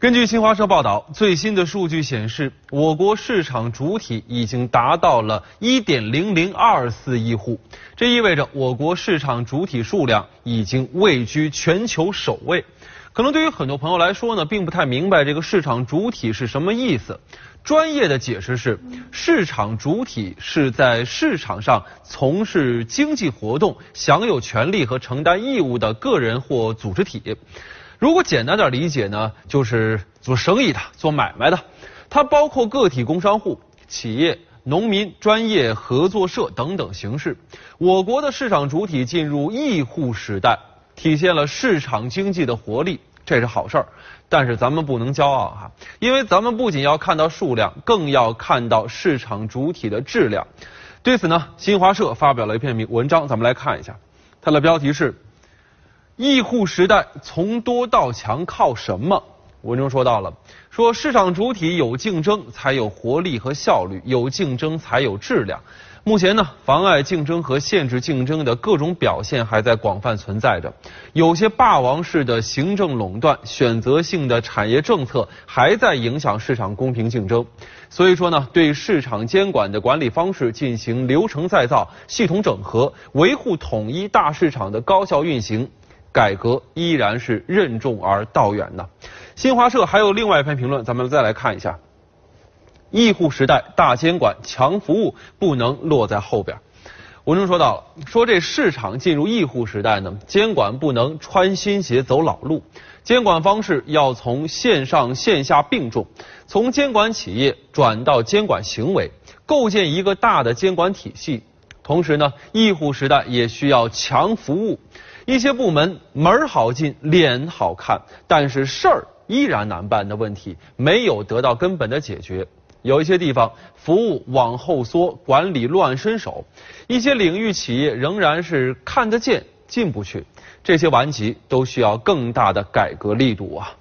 根据新华社报道，最新的数据显示，我国市场主体已经达到了1.0024亿户，这意味着我国市场主体数量已经位居全球首位。可能对于很多朋友来说呢，并不太明白这个市场主体是什么意思。专业的解释是，市场主体是在市场上从事经济活动、享有权利和承担义务的个人或组织体。如果简单点理解呢，就是做生意的、做买卖的，它包括个体工商户、企业、农民、专业合作社等等形式。我国的市场主体进入亿户时代，体现了市场经济的活力，这是好事儿。但是咱们不能骄傲哈，因为咱们不仅要看到数量，更要看到市场主体的质量。对此呢，新华社发表了一篇文章，咱们来看一下，它的标题是。亿户时代从多到强靠什么？文中说到了，说市场主体有竞争才有活力和效率，有竞争才有质量。目前呢，妨碍竞争和限制竞争的各种表现还在广泛存在着，有些霸王式的行政垄断、选择性的产业政策还在影响市场公平竞争。所以说呢，对市场监管的管理方式进行流程再造、系统整合，维护统一大市场的高效运行。改革依然是任重而道远的。新华社还有另外一篇评论，咱们再来看一下。亿户时代大监管强服务不能落在后边。文中说到了，说这市场进入亿户时代呢，监管不能穿新鞋走老路，监管方式要从线上线下并重，从监管企业转到监管行为，构建一个大的监管体系。同时呢，亿户时代也需要强服务。一些部门门儿好进，脸好看，但是事儿依然难办的问题没有得到根本的解决。有一些地方服务往后缩，管理乱伸手；一些领域企业仍然是看得见进不去。这些顽疾都需要更大的改革力度啊！